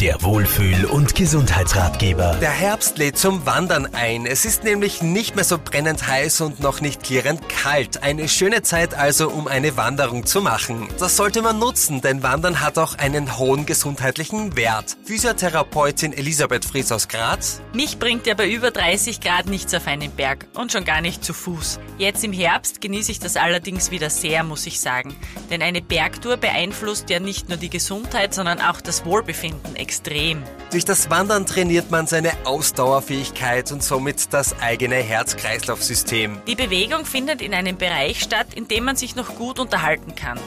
Der Wohlfühl- und Gesundheitsratgeber. Der Herbst lädt zum Wandern ein. Es ist nämlich nicht mehr so brennend heiß und noch nicht klirrend kalt. Eine schöne Zeit also, um eine Wanderung zu machen. Das sollte man nutzen, denn Wandern hat auch einen hohen gesundheitlichen Wert. Physiotherapeutin Elisabeth Fries aus Graz. Mich bringt ja bei über 30 Grad nichts auf einen Berg und schon gar nicht zu Fuß. Jetzt im Herbst genieße ich das allerdings wieder sehr, muss ich sagen. Denn eine Bergtour beeinflusst ja nicht nur die Gesundheit, sondern auch das Wohlbefinden extrem. Durch das Wandern trainiert man seine Ausdauerfähigkeit und somit das eigene Herz-Kreislauf-System. Die Bewegung findet in einem Bereich statt, in dem man sich noch gut unterhalten kann.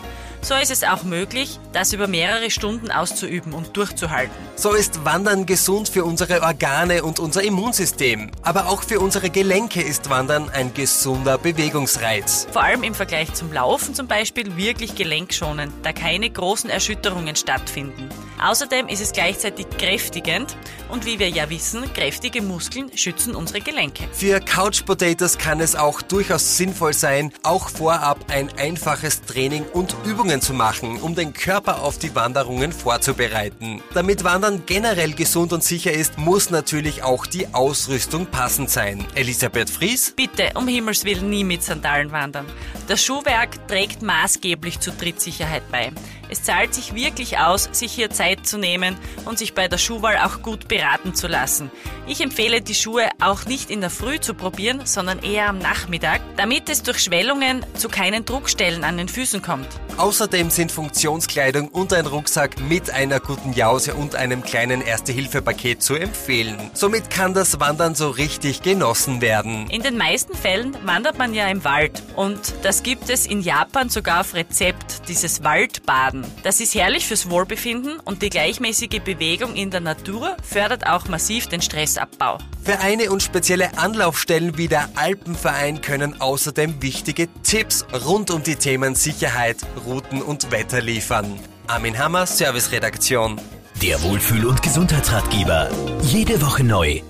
So ist es auch möglich, das über mehrere Stunden auszuüben und durchzuhalten. So ist Wandern gesund für unsere Organe und unser Immunsystem. Aber auch für unsere Gelenke ist Wandern ein gesunder Bewegungsreiz. Vor allem im Vergleich zum Laufen zum Beispiel wirklich gelenkschonend, da keine großen Erschütterungen stattfinden. Außerdem ist es gleichzeitig kräftigend und wie wir ja wissen, kräftige Muskeln schützen unsere Gelenke. Für Couch Potatoes kann es auch durchaus sinnvoll sein, auch vorab ein einfaches Training und Übungen zu machen, um den Körper auf die Wanderungen vorzubereiten. Damit Wandern generell gesund und sicher ist, muss natürlich auch die Ausrüstung passend sein. Elisabeth Fries? Bitte, um Himmels Willen nie mit Sandalen wandern. Das Schuhwerk trägt maßgeblich zur Trittsicherheit bei. Es zahlt sich wirklich aus, sich hier Zeit zu nehmen und sich bei der Schuhwahl auch gut beraten zu lassen. Ich empfehle die Schuhe auch nicht in der Früh zu probieren, sondern eher am Nachmittag, damit es durch Schwellungen zu keinen Druckstellen an den Füßen kommt. Außerdem sind Funktionskleidung und ein Rucksack mit einer guten Jause und einem kleinen Erste-Hilfe-Paket zu empfehlen. Somit kann das Wandern so richtig genossen werden. In den meisten Fällen wandert man ja im Wald und das gibt es in Japan sogar auf Rezept, dieses Waldbaden. Das ist herrlich fürs Wohlbefinden und die gleichmäßige Bewegung in der Natur fördert auch massiv den Stressabbau. Vereine und spezielle Anlaufstellen wie der Alpenverein können außerdem wichtige Tipps rund um die Themen Sicherheit, Routen und Wetter liefern. Armin Hammer, Serviceredaktion. Der Wohlfühl- und Gesundheitsratgeber. Jede Woche neu